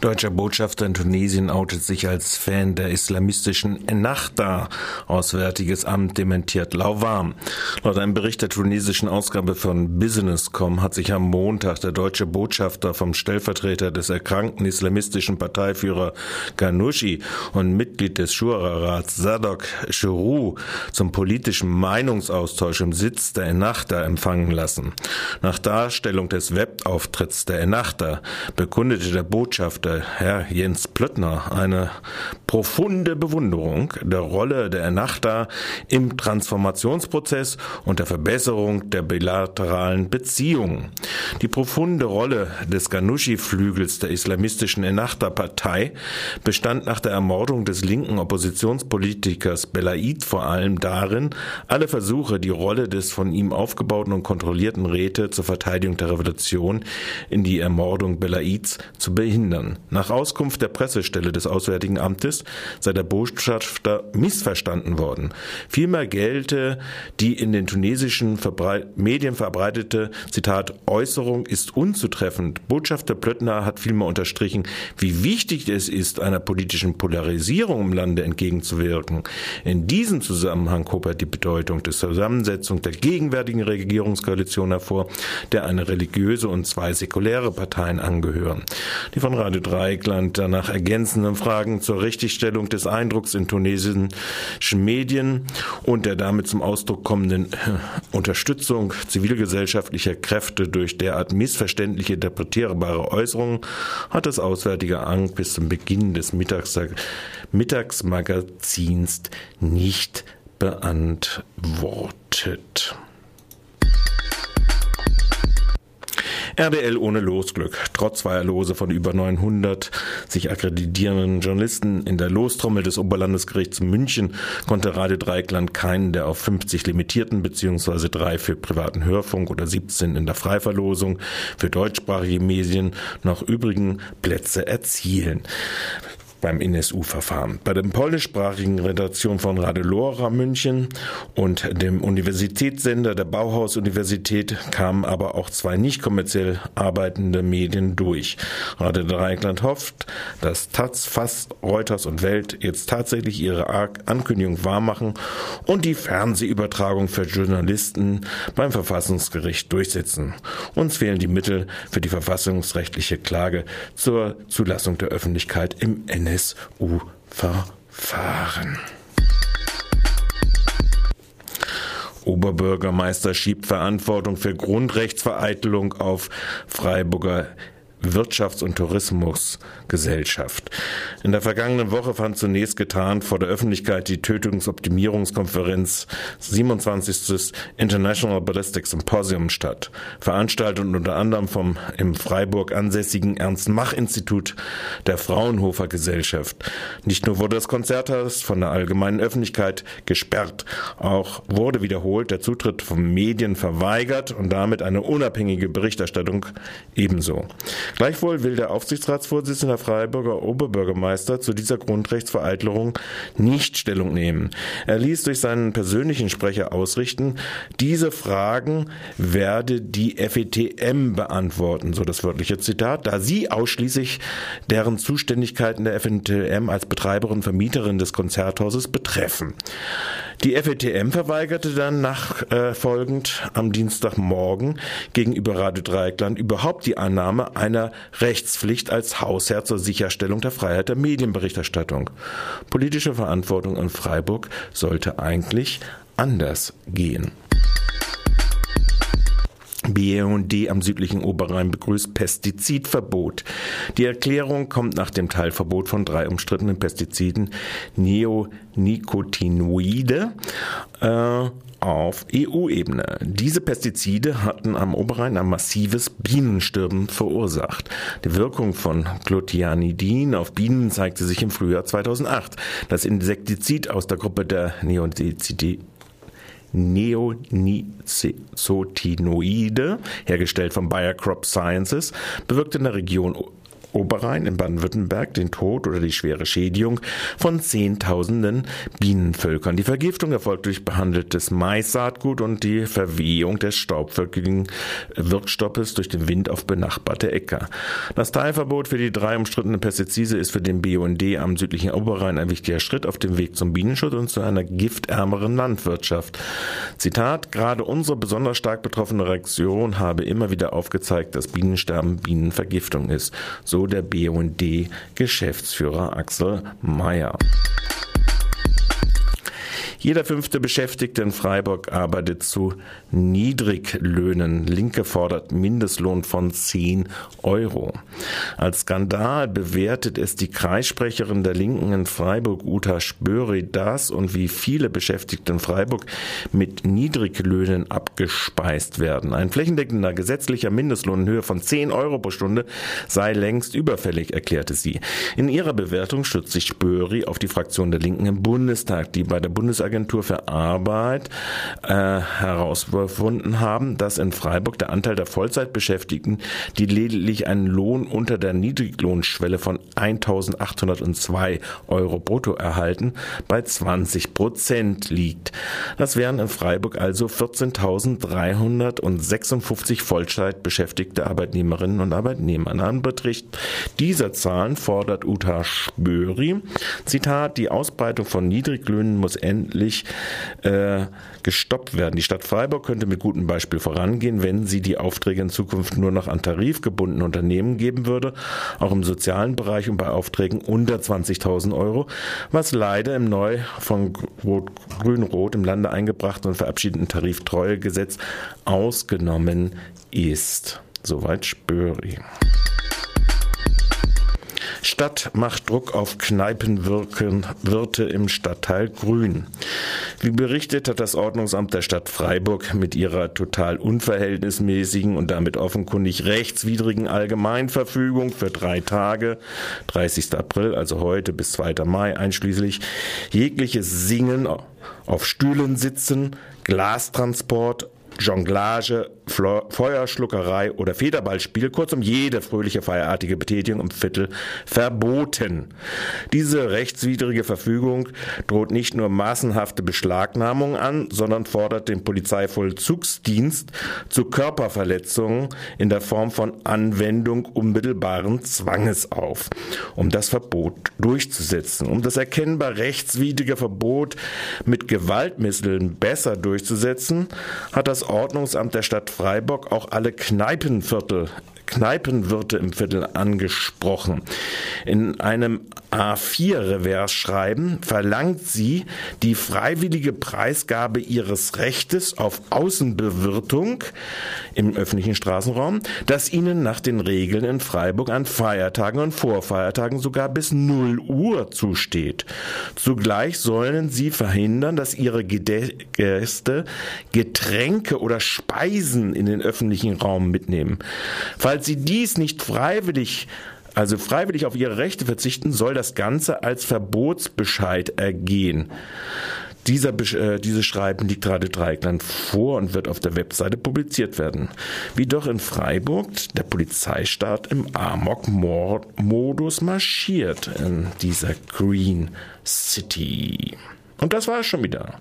Deutscher Botschafter in Tunesien outet sich als Fan der islamistischen Ennahda. Auswärtiges Amt dementiert lauwarm. Laut einem Bericht der tunesischen Ausgabe von Business.com hat sich am Montag der deutsche Botschafter vom Stellvertreter des erkrankten islamistischen Parteiführer Ghanouchi und Mitglied des Shura-Rats Sadok Chirou zum politischen Meinungsaustausch im Sitz der Ennahda empfangen lassen. Nach Darstellung des Webauftritts der Ennahda bekundete der Botschafter Herr Jens Plöttner eine profunde Bewunderung der Rolle der Ennahda im Transformationsprozess und der Verbesserung der bilateralen Beziehungen. Die profunde Rolle des Ghanouchi-Flügels der islamistischen Ennahda-Partei bestand nach der Ermordung des linken Oppositionspolitikers Belaid vor allem darin, alle Versuche, die Rolle des von ihm aufgebauten und kontrollierten Räte zur Verteidigung der Revolution in die Ermordung Belaids zu behindern. Nach Auskunft der Pressestelle des Auswärtigen Amtes sei der Botschafter missverstanden worden. Vielmehr gelte die in den tunesischen Medien verbreitete, Zitat, Äußerung ist unzutreffend. Botschafter Plöttner hat vielmehr unterstrichen, wie wichtig es ist, einer politischen Polarisierung im Lande entgegenzuwirken. In diesem Zusammenhang hob er die Bedeutung der Zusammensetzung der gegenwärtigen Regierungskoalition hervor, der eine religiöse und zwei säkuläre Parteien angehören. Die von Radio Dreikland danach ergänzenden Fragen zur Richtigstellung des Eindrucks in tunesischen Medien und der damit zum Ausdruck kommenden äh, Unterstützung zivilgesellschaftlicher Kräfte durch derart missverständlich interpretierbare Äußerungen hat das Auswärtige Amt bis zum Beginn des Mittags Mittagsmagazins nicht beantwortet. RDL ohne Losglück. Trotz zweier Lose von über 900 sich akkreditierenden Journalisten in der Lostrommel des Oberlandesgerichts München konnte Radio Dreikland keinen der auf 50 limitierten bzw. drei für privaten Hörfunk oder 17 in der Freiverlosung für deutschsprachige Medien noch übrigen Plätze erzielen beim NSU-Verfahren. Bei der polnischsprachigen Redaktion von Radio Lora München und dem Universitätssender der Bauhaus-Universität kamen aber auch zwei nicht kommerziell arbeitende Medien durch. Radio Dreieckland hofft, dass Taz, Fass, Reuters und Welt jetzt tatsächlich ihre Ankündigung wahrmachen und die Fernsehübertragung für Journalisten beim Verfassungsgericht durchsetzen. Uns fehlen die Mittel für die verfassungsrechtliche Klage zur Zulassung der Öffentlichkeit im NSU. NSU-Verfahren. Oberbürgermeister schiebt Verantwortung für Grundrechtsvereitelung auf Freiburger Wirtschafts- und Tourismusgesellschaft. In der vergangenen Woche fand zunächst getarnt vor der Öffentlichkeit die Tötungsoptimierungskonferenz 27. International Ballistic Symposium statt, veranstaltet unter anderem vom im Freiburg ansässigen Ernst-Mach-Institut der Fraunhofer Gesellschaft. Nicht nur wurde das Konzerthaus von der allgemeinen Öffentlichkeit gesperrt, auch wurde wiederholt der Zutritt von Medien verweigert und damit eine unabhängige Berichterstattung ebenso. Gleichwohl will der Aufsichtsratsvorsitzende Freiburger Oberbürgermeister zu dieser Grundrechtsvereitelung nicht Stellung nehmen. Er ließ durch seinen persönlichen Sprecher ausrichten, diese Fragen werde die FETM beantworten, so das wörtliche Zitat, da sie ausschließlich deren Zuständigkeiten der FETM als Betreiberin Vermieterin des Konzerthauses betreffen. Die FETM verweigerte dann nachfolgend äh, am Dienstagmorgen gegenüber Radio Dreieckland überhaupt die Annahme einer Rechtspflicht als Hausherr zur Sicherstellung der Freiheit der Medienberichterstattung. Politische Verantwortung in Freiburg sollte eigentlich anders gehen. BUND am südlichen Oberrhein begrüßt Pestizidverbot. Die Erklärung kommt nach dem Teilverbot von drei umstrittenen Pestiziden Neonicotinoide äh, auf EU-Ebene. Diese Pestizide hatten am Oberrhein ein massives Bienenstirben verursacht. Die Wirkung von Clotianidin auf Bienen zeigte sich im Frühjahr 2008. Das Insektizid aus der Gruppe der Neonicotinoide Neonicotinoide, hergestellt von Bayer Crop Sciences, bewirkt in der Region Oberrhein in Baden-Württemberg den Tod oder die schwere Schädigung von Zehntausenden Bienenvölkern. Die Vergiftung erfolgt durch behandeltes Maissaatgut und die Verwehung des staubvölkigen Wirkstoffes durch den Wind auf benachbarte Äcker. Das Teilverbot für die drei umstrittenen Pestizide ist für den BUND am südlichen Oberrhein ein wichtiger Schritt auf dem Weg zum Bienenschutz und zu einer giftärmeren Landwirtschaft. Zitat, gerade unsere besonders stark betroffene Reaktion habe immer wieder aufgezeigt, dass Bienensterben Bienenvergiftung ist. So der BUND Geschäftsführer Axel Mayer. Jeder fünfte Beschäftigte in Freiburg arbeitet zu Niedriglöhnen. Linke fordert Mindestlohn von 10 Euro. Als Skandal bewertet es die Kreissprecherin der Linken in Freiburg, Uta Spöri, das und wie viele Beschäftigte in Freiburg mit Niedriglöhnen abgespeist werden. Ein flächendeckender gesetzlicher Mindestlohn in Höhe von 10 Euro pro Stunde sei längst überfällig, erklärte sie. In ihrer Bewertung stützt sich Spöri auf die Fraktion der Linken im Bundestag, die bei der Bundesagentur Bundesagentur für Arbeit äh, herausgefunden haben, dass in Freiburg der Anteil der Vollzeitbeschäftigten, die lediglich einen Lohn unter der Niedriglohnschwelle von 1.802 Euro brutto erhalten, bei 20 Prozent liegt. Das wären in Freiburg also 14.356 Vollzeitbeschäftigte Arbeitnehmerinnen und Arbeitnehmer. In Anbetracht dieser Zahlen fordert Uta Spöri, Zitat, die Ausbreitung von Niedriglöhnen muss endlich endlich äh, gestoppt werden. Die Stadt Freiburg könnte mit gutem Beispiel vorangehen, wenn sie die Aufträge in Zukunft nur noch an tarifgebundene Unternehmen geben würde, auch im sozialen Bereich und bei Aufträgen unter 20.000 Euro, was leider im neu von Grün-Rot im Lande eingebrachten und verabschiedeten Tariftreuegesetz ausgenommen ist. Soweit Spöri. Stadt macht Druck auf Kneipenwirte im Stadtteil Grün. Wie berichtet hat das Ordnungsamt der Stadt Freiburg mit ihrer total unverhältnismäßigen und damit offenkundig rechtswidrigen Allgemeinverfügung für drei Tage, 30. April, also heute bis 2. Mai einschließlich, jegliches Singen auf Stühlen sitzen, Glastransport, Jonglage, Feuerschluckerei oder Federballspiel, kurzum jede fröhliche feierartige Betätigung im Viertel verboten. Diese rechtswidrige Verfügung droht nicht nur massenhafte Beschlagnahmungen an, sondern fordert den Polizeivollzugsdienst zu Körperverletzungen in der Form von Anwendung unmittelbaren Zwanges auf, um das Verbot durchzusetzen. Um das erkennbar rechtswidrige Verbot mit Gewaltmitteln besser durchzusetzen, hat das Ordnungsamt der Stadt Freiburg auch alle Kneipenviertel Kneipenwirte im Viertel angesprochen. In einem A4-Reversschreiben verlangt sie die freiwillige Preisgabe ihres Rechtes auf Außenbewirtung im öffentlichen Straßenraum, das ihnen nach den Regeln in Freiburg an Feiertagen und Vorfeiertagen sogar bis 0 Uhr zusteht. Zugleich sollen sie verhindern, dass ihre Gäste Getränke oder Speisen in den öffentlichen Raum mitnehmen. Falls Falls sie dies nicht freiwillig also freiwillig auf ihre Rechte verzichten, soll das Ganze als Verbotsbescheid ergehen. Dieser, äh, dieses Schreiben liegt gerade Dreieckland vor und wird auf der Webseite publiziert werden. Wie doch in Freiburg der Polizeistaat im Amok-Modus marschiert in dieser Green City. Und das war es schon wieder.